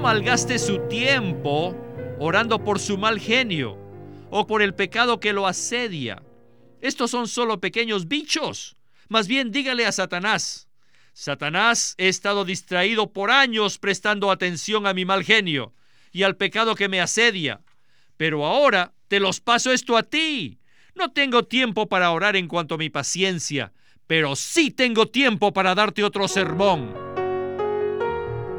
malgaste su tiempo orando por su mal genio o por el pecado que lo asedia. Estos son solo pequeños bichos. Más bien dígale a Satanás, Satanás, he estado distraído por años prestando atención a mi mal genio y al pecado que me asedia. Pero ahora te los paso esto a ti. No tengo tiempo para orar en cuanto a mi paciencia, pero sí tengo tiempo para darte otro sermón.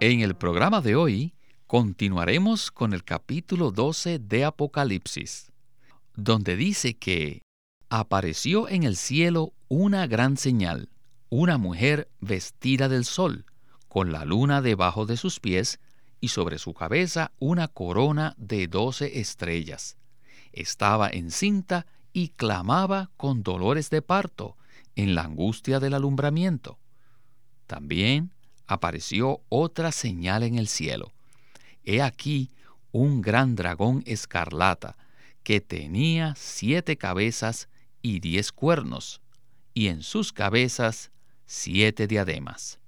En el programa de hoy continuaremos con el capítulo 12 de Apocalipsis, donde dice que apareció en el cielo una gran señal, una mujer vestida del sol, con la luna debajo de sus pies y sobre su cabeza una corona de doce estrellas. Estaba encinta y clamaba con dolores de parto en la angustia del alumbramiento. También apareció otra señal en el cielo. He aquí un gran dragón escarlata, que tenía siete cabezas y diez cuernos, y en sus cabezas siete diademas.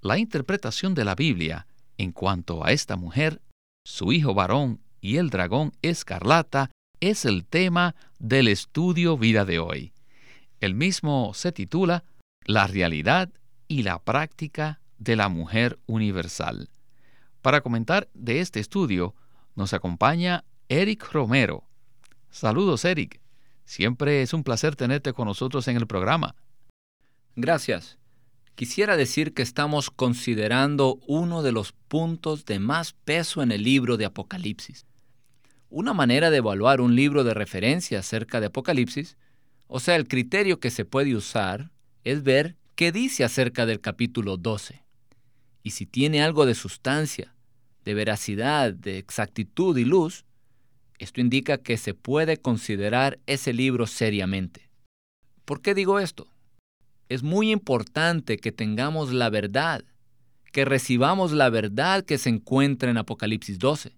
La interpretación de la Biblia en cuanto a esta mujer, su hijo varón y el dragón escarlata es el tema del estudio vida de hoy. El mismo se titula La realidad y la práctica de la mujer universal. Para comentar de este estudio nos acompaña Eric Romero. Saludos Eric, siempre es un placer tenerte con nosotros en el programa. Gracias. Quisiera decir que estamos considerando uno de los puntos de más peso en el libro de Apocalipsis. Una manera de evaluar un libro de referencia acerca de Apocalipsis, o sea, el criterio que se puede usar, es ver qué dice acerca del capítulo 12 y si tiene algo de sustancia, de veracidad, de exactitud y luz, esto indica que se puede considerar ese libro seriamente. ¿Por qué digo esto? Es muy importante que tengamos la verdad, que recibamos la verdad que se encuentra en Apocalipsis 12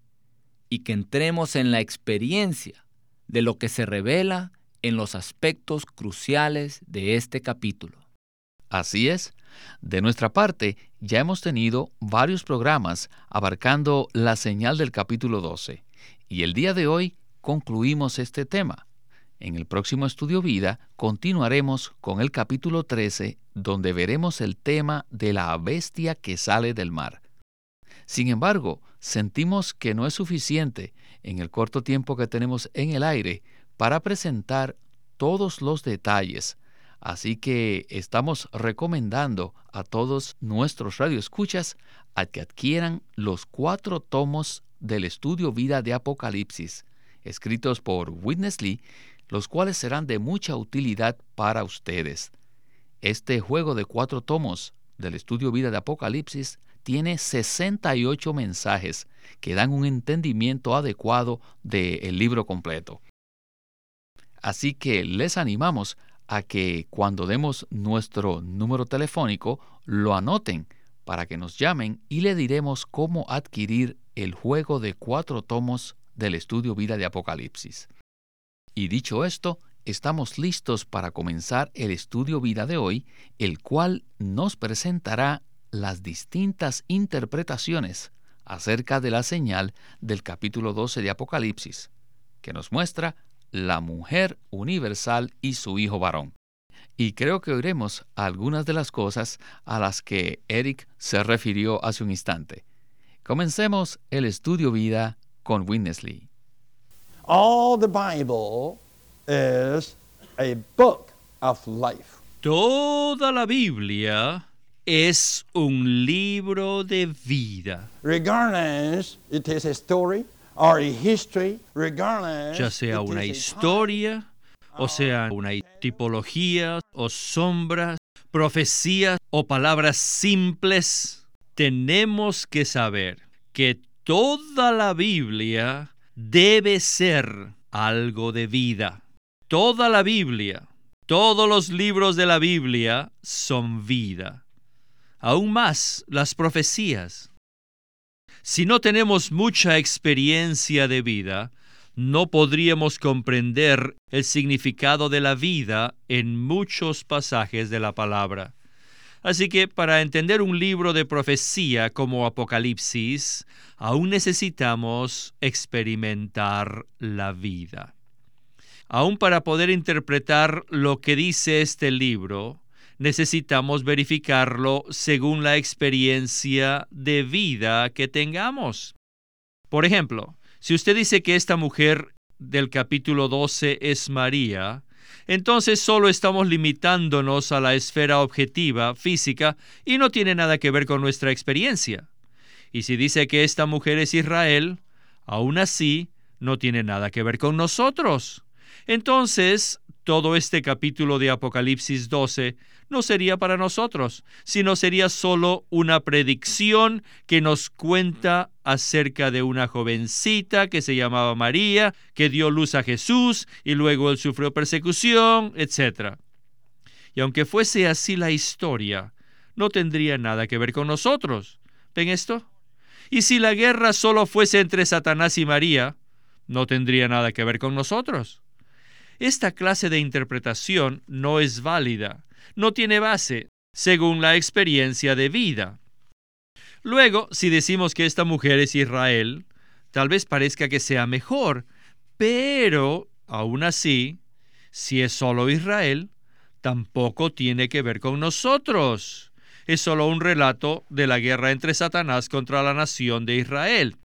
y que entremos en la experiencia de lo que se revela en los aspectos cruciales de este capítulo. Así es. De nuestra parte, ya hemos tenido varios programas abarcando la señal del capítulo 12 y el día de hoy concluimos este tema. En el próximo estudio vida continuaremos con el capítulo 13 donde veremos el tema de la bestia que sale del mar. Sin embargo, sentimos que no es suficiente en el corto tiempo que tenemos en el aire para presentar todos los detalles Así que estamos recomendando a todos nuestros radioescuchas a que adquieran los cuatro tomos del estudio Vida de Apocalipsis, escritos por Witness Lee, los cuales serán de mucha utilidad para ustedes. Este juego de cuatro tomos del estudio Vida de Apocalipsis tiene 68 mensajes que dan un entendimiento adecuado del libro completo. Así que les animamos a que cuando demos nuestro número telefónico lo anoten para que nos llamen y le diremos cómo adquirir el juego de cuatro tomos del estudio Vida de Apocalipsis. Y dicho esto, estamos listos para comenzar el estudio Vida de hoy, el cual nos presentará las distintas interpretaciones acerca de la señal del capítulo 12 de Apocalipsis, que nos muestra la mujer universal y su hijo varón. Y creo que oiremos algunas de las cosas a las que Eric se refirió hace un instante. Comencemos el estudio vida con Witness Lee. All the Bible is a book of life. Toda la Biblia es un libro de vida. Regardless it is a story, ya sea una historia, o sea una tipología o sombras, profecías o palabras simples, tenemos que saber que toda la Biblia debe ser algo de vida. Toda la Biblia, todos los libros de la Biblia son vida. Aún más las profecías. Si no tenemos mucha experiencia de vida, no podríamos comprender el significado de la vida en muchos pasajes de la palabra. Así que para entender un libro de profecía como Apocalipsis, aún necesitamos experimentar la vida. Aún para poder interpretar lo que dice este libro, necesitamos verificarlo según la experiencia de vida que tengamos. Por ejemplo, si usted dice que esta mujer del capítulo 12 es María, entonces solo estamos limitándonos a la esfera objetiva, física, y no tiene nada que ver con nuestra experiencia. Y si dice que esta mujer es Israel, aún así no tiene nada que ver con nosotros. Entonces, todo este capítulo de Apocalipsis 12 no sería para nosotros, sino sería solo una predicción que nos cuenta acerca de una jovencita que se llamaba María, que dio luz a Jesús y luego él sufrió persecución, etc. Y aunque fuese así la historia, no tendría nada que ver con nosotros. ¿Ven esto? Y si la guerra solo fuese entre Satanás y María, no tendría nada que ver con nosotros. Esta clase de interpretación no es válida, no tiene base, según la experiencia de vida. Luego, si decimos que esta mujer es Israel, tal vez parezca que sea mejor, pero, aún así, si es solo Israel, tampoco tiene que ver con nosotros. Es solo un relato de la guerra entre Satanás contra la nación de Israel.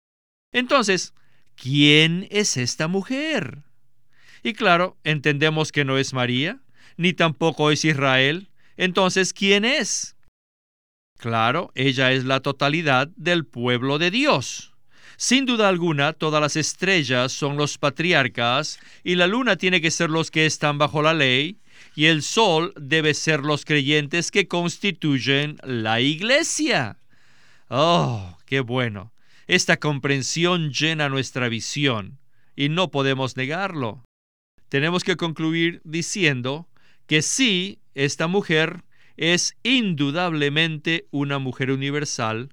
Entonces, ¿quién es esta mujer? Y claro, entendemos que no es María, ni tampoco es Israel. Entonces, ¿quién es? Claro, ella es la totalidad del pueblo de Dios. Sin duda alguna, todas las estrellas son los patriarcas y la luna tiene que ser los que están bajo la ley y el sol debe ser los creyentes que constituyen la iglesia. Oh, qué bueno. Esta comprensión llena nuestra visión y no podemos negarlo. Tenemos que concluir diciendo que sí, esta mujer es indudablemente una mujer universal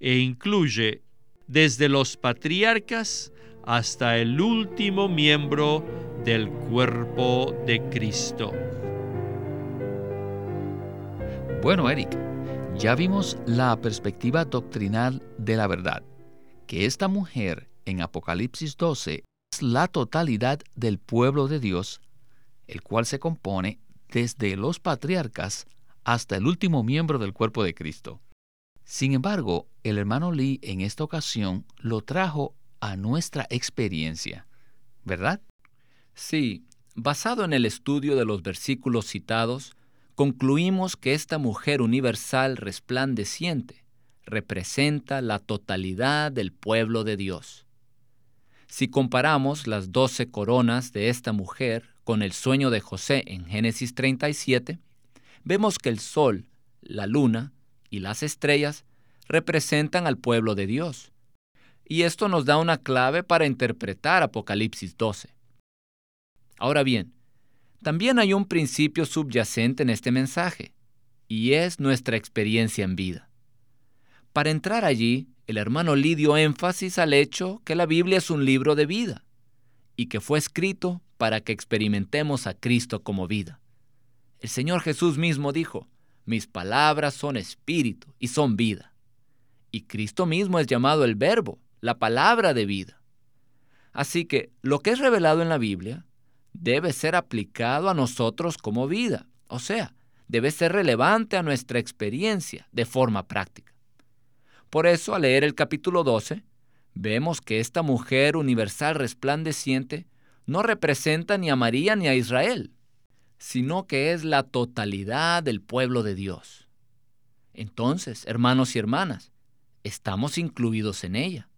e incluye desde los patriarcas hasta el último miembro del cuerpo de Cristo. Bueno, Eric, ya vimos la perspectiva doctrinal de la verdad, que esta mujer en Apocalipsis 12 la totalidad del pueblo de Dios, el cual se compone desde los patriarcas hasta el último miembro del cuerpo de Cristo. Sin embargo, el hermano Lee en esta ocasión lo trajo a nuestra experiencia, ¿verdad? Sí, basado en el estudio de los versículos citados, concluimos que esta mujer universal resplandeciente representa la totalidad del pueblo de Dios. Si comparamos las doce coronas de esta mujer con el sueño de José en Génesis 37, vemos que el sol, la luna y las estrellas representan al pueblo de Dios. Y esto nos da una clave para interpretar Apocalipsis 12. Ahora bien, también hay un principio subyacente en este mensaje, y es nuestra experiencia en vida. Para entrar allí, el hermano Lee dio énfasis al hecho que la Biblia es un libro de vida, y que fue escrito para que experimentemos a Cristo como vida. El Señor Jesús mismo dijo, mis palabras son espíritu y son vida. Y Cristo mismo es llamado el verbo, la palabra de vida. Así que lo que es revelado en la Biblia debe ser aplicado a nosotros como vida, o sea, debe ser relevante a nuestra experiencia de forma práctica. Por eso, al leer el capítulo 12, vemos que esta mujer universal resplandeciente no representa ni a María ni a Israel, sino que es la totalidad del pueblo de Dios. Entonces, hermanos y hermanas, estamos incluidos en ella.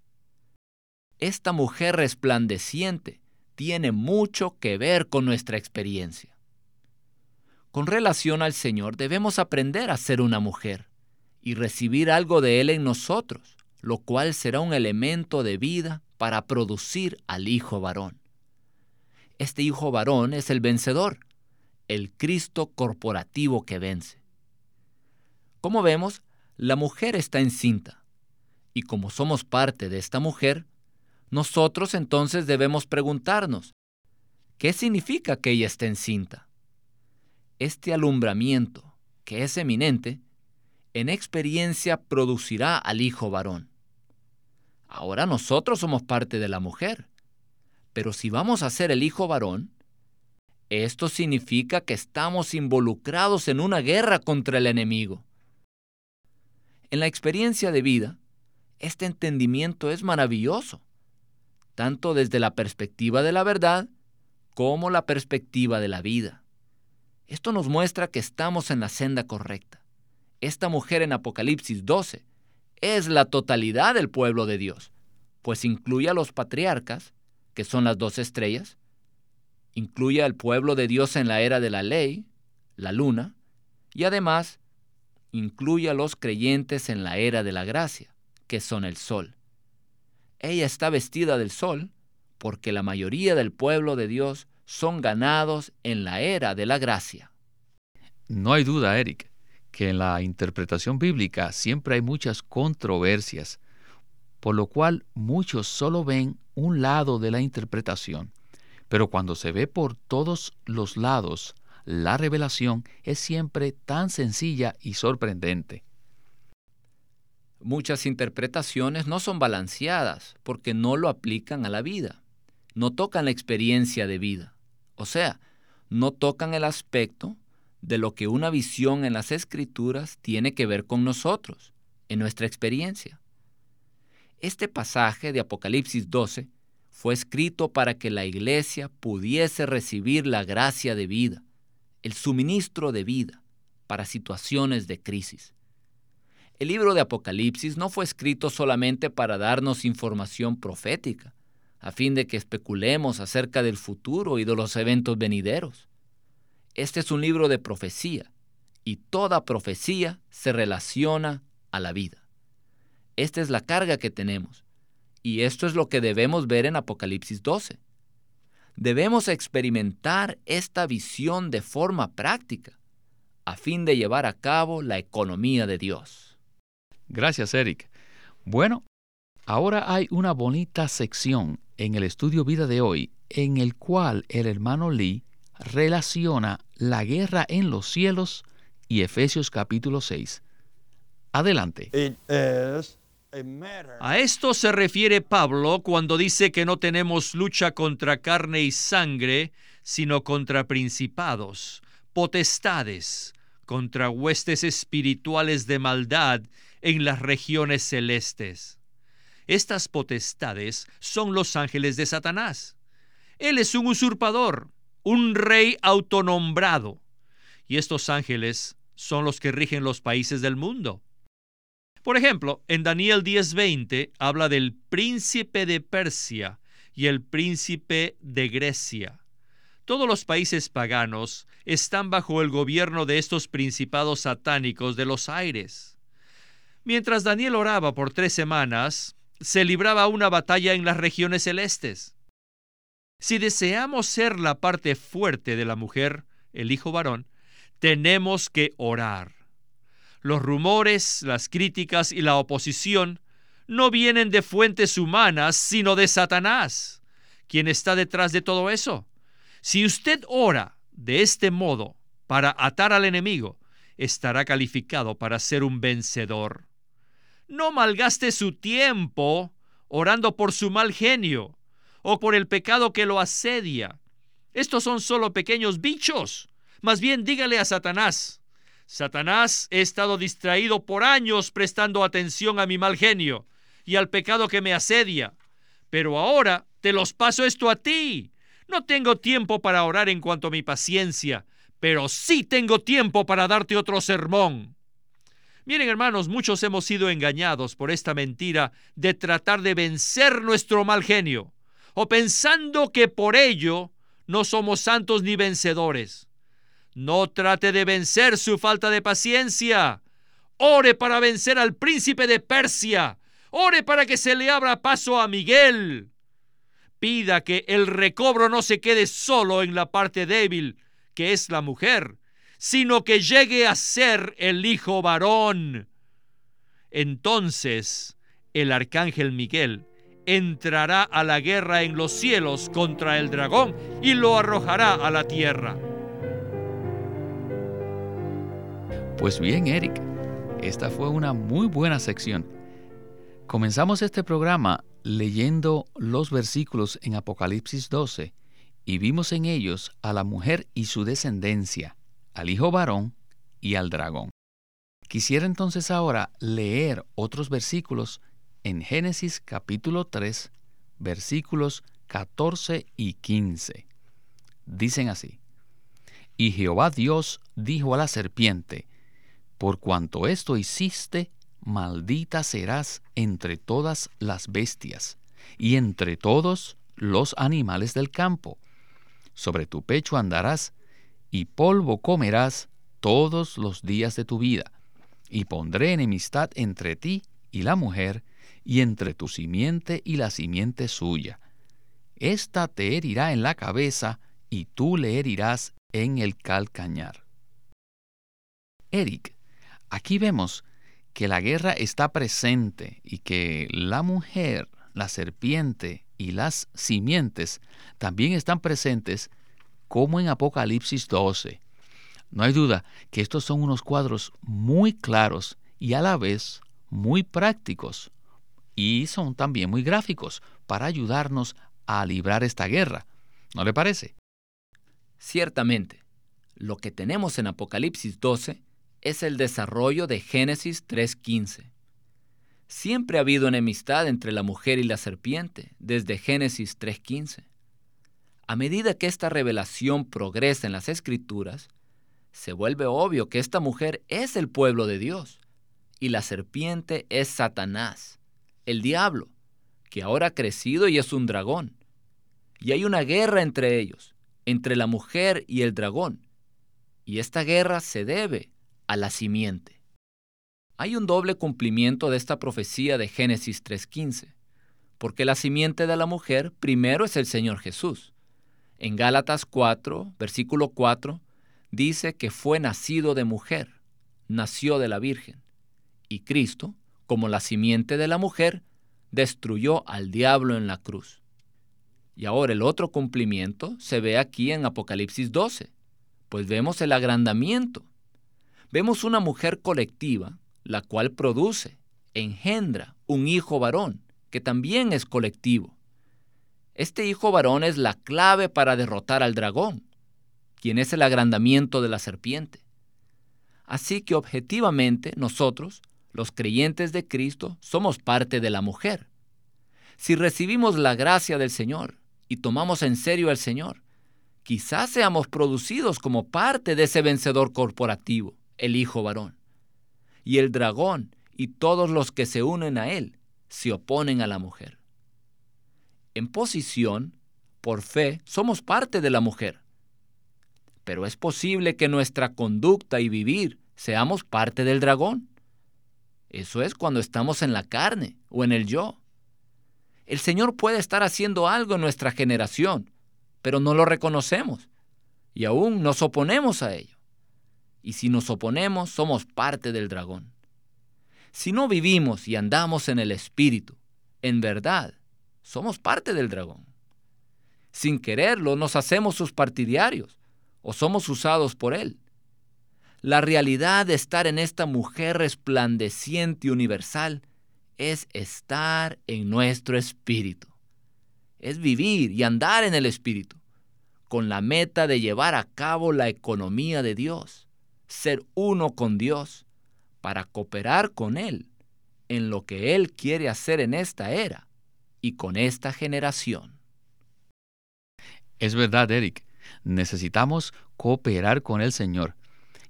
Esta mujer resplandeciente tiene mucho que ver con nuestra experiencia. Con relación al Señor debemos aprender a ser una mujer y recibir algo de Él en nosotros, lo cual será un elemento de vida para producir al Hijo varón. Este Hijo varón es el vencedor, el Cristo corporativo que vence. Como vemos, la mujer está encinta, y como somos parte de esta mujer, nosotros entonces debemos preguntarnos, ¿qué significa que ella esté encinta? Este alumbramiento, que es eminente, en experiencia producirá al hijo varón. Ahora nosotros somos parte de la mujer, pero si vamos a ser el hijo varón, esto significa que estamos involucrados en una guerra contra el enemigo. En la experiencia de vida, este entendimiento es maravilloso, tanto desde la perspectiva de la verdad como la perspectiva de la vida. Esto nos muestra que estamos en la senda correcta. Esta mujer en Apocalipsis 12 es la totalidad del pueblo de Dios, pues incluye a los patriarcas, que son las dos estrellas, incluye al pueblo de Dios en la era de la ley, la luna, y además incluye a los creyentes en la era de la gracia, que son el sol. Ella está vestida del sol porque la mayoría del pueblo de Dios son ganados en la era de la gracia. No hay duda, Eric, que en la interpretación bíblica siempre hay muchas controversias, por lo cual muchos solo ven un lado de la interpretación. Pero cuando se ve por todos los lados, la revelación es siempre tan sencilla y sorprendente. Muchas interpretaciones no son balanceadas porque no lo aplican a la vida, no tocan la experiencia de vida, o sea, no tocan el aspecto de lo que una visión en las escrituras tiene que ver con nosotros, en nuestra experiencia. Este pasaje de Apocalipsis 12 fue escrito para que la iglesia pudiese recibir la gracia de vida, el suministro de vida para situaciones de crisis. El libro de Apocalipsis no fue escrito solamente para darnos información profética, a fin de que especulemos acerca del futuro y de los eventos venideros. Este es un libro de profecía, y toda profecía se relaciona a la vida. Esta es la carga que tenemos, y esto es lo que debemos ver en Apocalipsis 12. Debemos experimentar esta visión de forma práctica, a fin de llevar a cabo la economía de Dios. Gracias, Eric. Bueno, ahora hay una bonita sección en el estudio vida de hoy en el cual el hermano Lee relaciona la guerra en los cielos y Efesios capítulo 6. Adelante. A esto se refiere Pablo cuando dice que no tenemos lucha contra carne y sangre, sino contra principados, potestades, contra huestes espirituales de maldad en las regiones celestes. Estas potestades son los ángeles de Satanás. Él es un usurpador, un rey autonombrado. Y estos ángeles son los que rigen los países del mundo. Por ejemplo, en Daniel 10:20 habla del príncipe de Persia y el príncipe de Grecia. Todos los países paganos están bajo el gobierno de estos principados satánicos de los aires. Mientras Daniel oraba por tres semanas, se libraba una batalla en las regiones celestes. Si deseamos ser la parte fuerte de la mujer, el hijo varón, tenemos que orar. Los rumores, las críticas y la oposición no vienen de fuentes humanas, sino de Satanás, quien está detrás de todo eso. Si usted ora de este modo para atar al enemigo, estará calificado para ser un vencedor. No malgaste su tiempo orando por su mal genio o por el pecado que lo asedia. Estos son solo pequeños bichos. Más bien dígale a Satanás, Satanás, he estado distraído por años prestando atención a mi mal genio y al pecado que me asedia. Pero ahora te los paso esto a ti. No tengo tiempo para orar en cuanto a mi paciencia, pero sí tengo tiempo para darte otro sermón. Miren hermanos, muchos hemos sido engañados por esta mentira de tratar de vencer nuestro mal genio, o pensando que por ello no somos santos ni vencedores. No trate de vencer su falta de paciencia. Ore para vencer al príncipe de Persia. Ore para que se le abra paso a Miguel. Pida que el recobro no se quede solo en la parte débil, que es la mujer, sino que llegue a ser el hijo varón. Entonces el arcángel Miguel entrará a la guerra en los cielos contra el dragón y lo arrojará a la tierra. Pues bien, Eric, esta fue una muy buena sección. Comenzamos este programa leyendo los versículos en Apocalipsis 12 y vimos en ellos a la mujer y su descendencia, al hijo varón y al dragón. Quisiera entonces ahora leer otros versículos en Génesis capítulo 3, versículos 14 y 15. Dicen así, Y Jehová Dios dijo a la serpiente, Por cuanto esto hiciste, maldita serás entre todas las bestias y entre todos los animales del campo. Sobre tu pecho andarás y polvo comerás todos los días de tu vida. Y pondré enemistad entre ti y la mujer, y entre tu simiente y la simiente suya. Esta te herirá en la cabeza, y tú le herirás en el calcañar. Eric, aquí vemos que la guerra está presente y que la mujer, la serpiente y las simientes también están presentes como en Apocalipsis 12. No hay duda que estos son unos cuadros muy claros y a la vez muy prácticos y son también muy gráficos para ayudarnos a librar esta guerra. ¿No le parece? Ciertamente, lo que tenemos en Apocalipsis 12 es el desarrollo de Génesis 3.15. Siempre ha habido enemistad entre la mujer y la serpiente, desde Génesis 3.15. A medida que esta revelación progresa en las Escrituras, se vuelve obvio que esta mujer es el pueblo de Dios y la serpiente es Satanás el diablo, que ahora ha crecido y es un dragón. Y hay una guerra entre ellos, entre la mujer y el dragón. Y esta guerra se debe a la simiente. Hay un doble cumplimiento de esta profecía de Génesis 3.15, porque la simiente de la mujer primero es el Señor Jesús. En Gálatas 4, versículo 4, dice que fue nacido de mujer, nació de la Virgen. Y Cristo, como la simiente de la mujer, destruyó al diablo en la cruz. Y ahora el otro cumplimiento se ve aquí en Apocalipsis 12, pues vemos el agrandamiento. Vemos una mujer colectiva, la cual produce, engendra un hijo varón, que también es colectivo. Este hijo varón es la clave para derrotar al dragón, quien es el agrandamiento de la serpiente. Así que objetivamente nosotros los creyentes de Cristo somos parte de la mujer. Si recibimos la gracia del Señor y tomamos en serio al Señor, quizás seamos producidos como parte de ese vencedor corporativo, el Hijo varón. Y el dragón y todos los que se unen a él se oponen a la mujer. En posición, por fe, somos parte de la mujer. Pero es posible que nuestra conducta y vivir seamos parte del dragón. Eso es cuando estamos en la carne o en el yo. El Señor puede estar haciendo algo en nuestra generación, pero no lo reconocemos y aún nos oponemos a ello. Y si nos oponemos, somos parte del dragón. Si no vivimos y andamos en el Espíritu, en verdad, somos parte del dragón. Sin quererlo, nos hacemos sus partidarios o somos usados por él. La realidad de estar en esta mujer resplandeciente y universal es estar en nuestro espíritu. Es vivir y andar en el espíritu, con la meta de llevar a cabo la economía de Dios, ser uno con Dios, para cooperar con Él en lo que Él quiere hacer en esta era y con esta generación. Es verdad, Eric, necesitamos cooperar con el Señor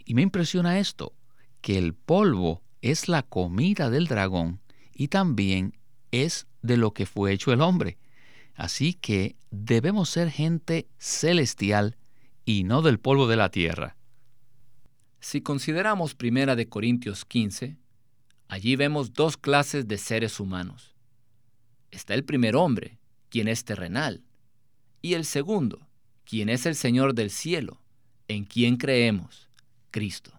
y me impresiona esto, que el polvo es la comida del dragón y también es de lo que fue hecho el hombre. Así que debemos ser gente celestial y no del polvo de la tierra. Si consideramos Primera de Corintios 15, allí vemos dos clases de seres humanos. Está el primer hombre, quien es terrenal, y el segundo, quien es el Señor del cielo, en quien creemos, Cristo.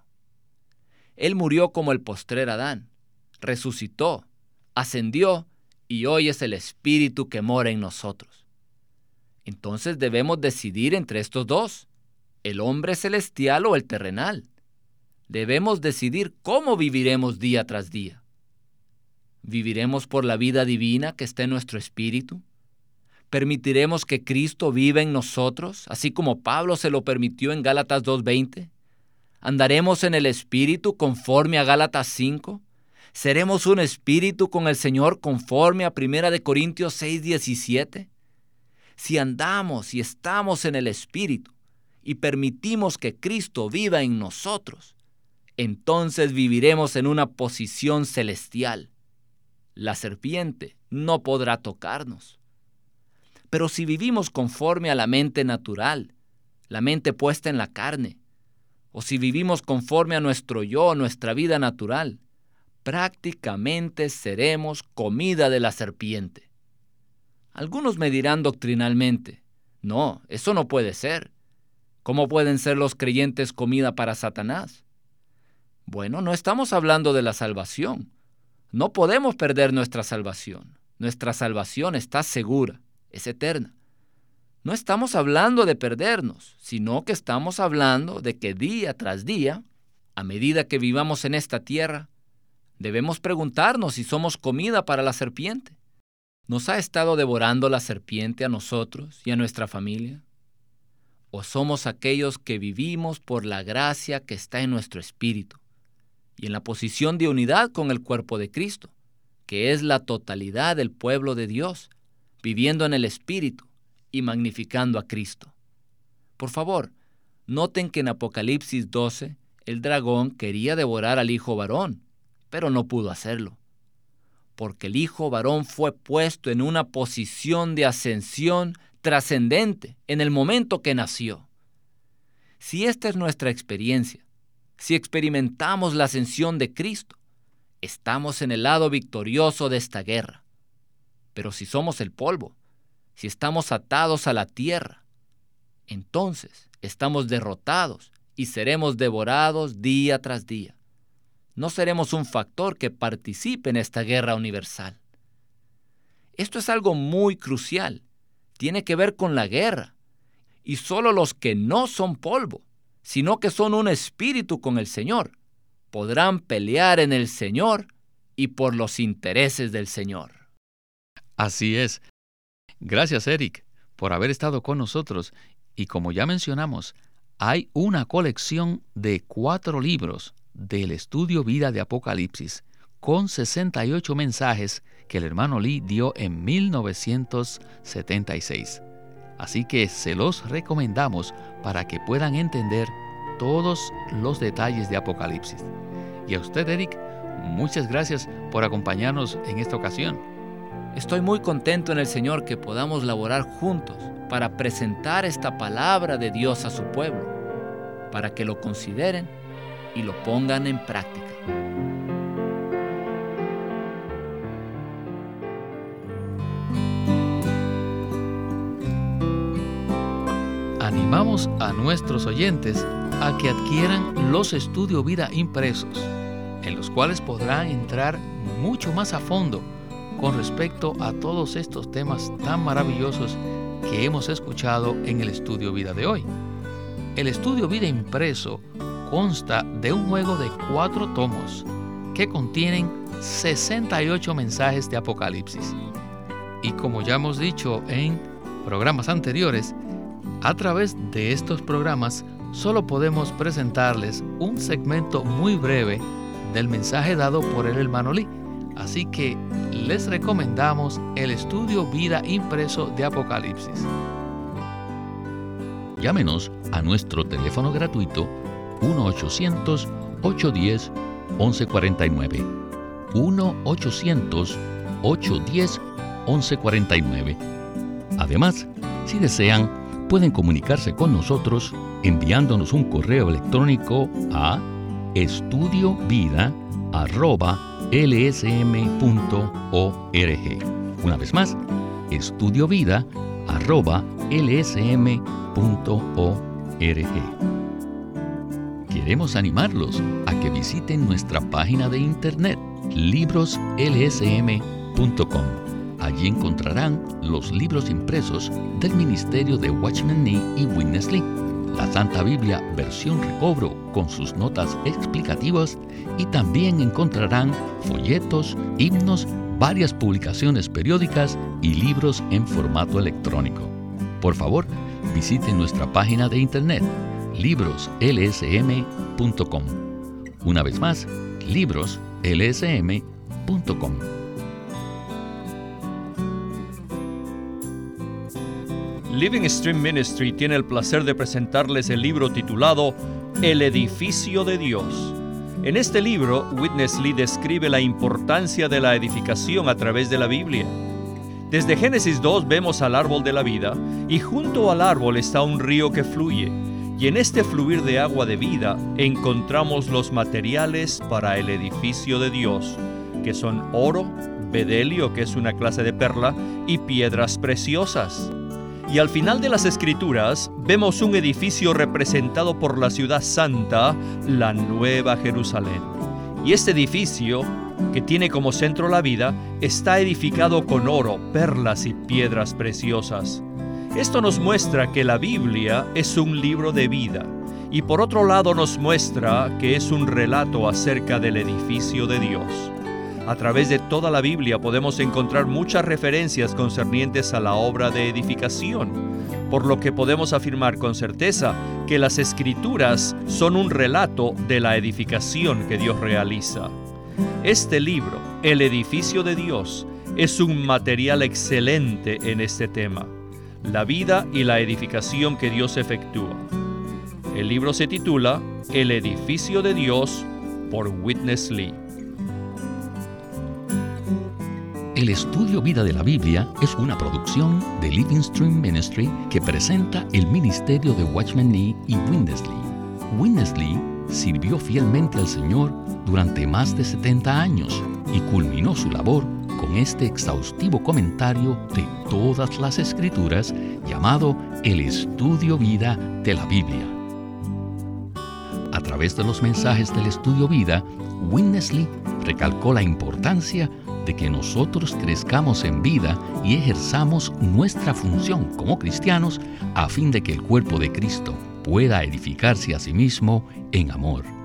Él murió como el postrer Adán, resucitó, ascendió y hoy es el Espíritu que mora en nosotros. Entonces debemos decidir entre estos dos, el hombre celestial o el terrenal. Debemos decidir cómo viviremos día tras día. ¿Viviremos por la vida divina que está en nuestro espíritu? ¿Permitiremos que Cristo viva en nosotros, así como Pablo se lo permitió en Gálatas 2.20? ¿Andaremos en el espíritu conforme a Gálatas 5? ¿Seremos un espíritu con el Señor conforme a 1 de Corintios 6:17? Si andamos y estamos en el espíritu y permitimos que Cristo viva en nosotros, entonces viviremos en una posición celestial. La serpiente no podrá tocarnos. Pero si vivimos conforme a la mente natural, la mente puesta en la carne, o si vivimos conforme a nuestro yo, nuestra vida natural, prácticamente seremos comida de la serpiente. Algunos me dirán doctrinalmente, no, eso no puede ser. ¿Cómo pueden ser los creyentes comida para Satanás? Bueno, no estamos hablando de la salvación. No podemos perder nuestra salvación. Nuestra salvación está segura, es eterna. No estamos hablando de perdernos, sino que estamos hablando de que día tras día, a medida que vivamos en esta tierra, debemos preguntarnos si somos comida para la serpiente. ¿Nos ha estado devorando la serpiente a nosotros y a nuestra familia? ¿O somos aquellos que vivimos por la gracia que está en nuestro espíritu y en la posición de unidad con el cuerpo de Cristo, que es la totalidad del pueblo de Dios, viviendo en el espíritu y magnificando a Cristo? Por favor, noten que en Apocalipsis 12 el dragón quería devorar al hijo varón, pero no pudo hacerlo porque el Hijo varón fue puesto en una posición de ascensión trascendente en el momento que nació. Si esta es nuestra experiencia, si experimentamos la ascensión de Cristo, estamos en el lado victorioso de esta guerra. Pero si somos el polvo, si estamos atados a la tierra, entonces estamos derrotados y seremos devorados día tras día no seremos un factor que participe en esta guerra universal. Esto es algo muy crucial. Tiene que ver con la guerra. Y solo los que no son polvo, sino que son un espíritu con el Señor, podrán pelear en el Señor y por los intereses del Señor. Así es. Gracias, Eric, por haber estado con nosotros. Y como ya mencionamos, hay una colección de cuatro libros del estudio Vida de Apocalipsis, con 68 mensajes que el hermano Lee dio en 1976. Así que se los recomendamos para que puedan entender todos los detalles de Apocalipsis. Y a usted, Eric, muchas gracias por acompañarnos en esta ocasión. Estoy muy contento en el Señor que podamos laborar juntos para presentar esta palabra de Dios a su pueblo, para que lo consideren y lo pongan en práctica. Animamos a nuestros oyentes a que adquieran los estudios vida impresos, en los cuales podrán entrar mucho más a fondo con respecto a todos estos temas tan maravillosos que hemos escuchado en el estudio vida de hoy. El estudio vida impreso consta de un juego de cuatro tomos que contienen 68 mensajes de Apocalipsis. Y como ya hemos dicho en programas anteriores, a través de estos programas solo podemos presentarles un segmento muy breve del mensaje dado por el hermano Lee. Así que les recomendamos el estudio Vida Impreso de Apocalipsis. Llámenos a nuestro teléfono gratuito 1-800-810-1149. 1-800-810-1149. Además, si desean, pueden comunicarse con nosotros enviándonos un correo electrónico a estudiovida.lsm.org. Una vez más, estudiovida.lsm.org. Queremos animarlos a que visiten nuestra página de internet libroslsm.com. Allí encontrarán los libros impresos del Ministerio de Watchman Nee y Witness Lee, la Santa Biblia versión recobro con sus notas explicativas y también encontrarán folletos, himnos, varias publicaciones periódicas y libros en formato electrónico. Por favor, visiten nuestra página de internet libroslsm.com. Una vez más, libroslsm.com. Living Stream Ministry tiene el placer de presentarles el libro titulado El edificio de Dios. En este libro, Witness Lee describe la importancia de la edificación a través de la Biblia. Desde Génesis 2 vemos al árbol de la vida y junto al árbol está un río que fluye. Y en este fluir de agua de vida encontramos los materiales para el edificio de Dios, que son oro, bedelio, que es una clase de perla, y piedras preciosas. Y al final de las escrituras vemos un edificio representado por la ciudad santa, la Nueva Jerusalén. Y este edificio, que tiene como centro la vida, está edificado con oro, perlas y piedras preciosas. Esto nos muestra que la Biblia es un libro de vida y por otro lado nos muestra que es un relato acerca del edificio de Dios. A través de toda la Biblia podemos encontrar muchas referencias concernientes a la obra de edificación, por lo que podemos afirmar con certeza que las escrituras son un relato de la edificación que Dios realiza. Este libro, El edificio de Dios, es un material excelente en este tema, la vida y la edificación que Dios efectúa. El libro se titula El edificio de Dios por Witness Lee. El estudio Vida de la Biblia es una producción de Living Stream Ministry que presenta el ministerio de Watchman Nee y Winnesley. Winnesley sirvió fielmente al Señor durante más de 70 años y culminó su labor con este exhaustivo comentario de todas las escrituras llamado El Estudio Vida de la Biblia. A través de los mensajes del Estudio Vida, Winnesley recalcó la importancia de que nosotros crezcamos en vida y ejerzamos nuestra función como cristianos a fin de que el cuerpo de Cristo pueda edificarse a sí mismo en amor.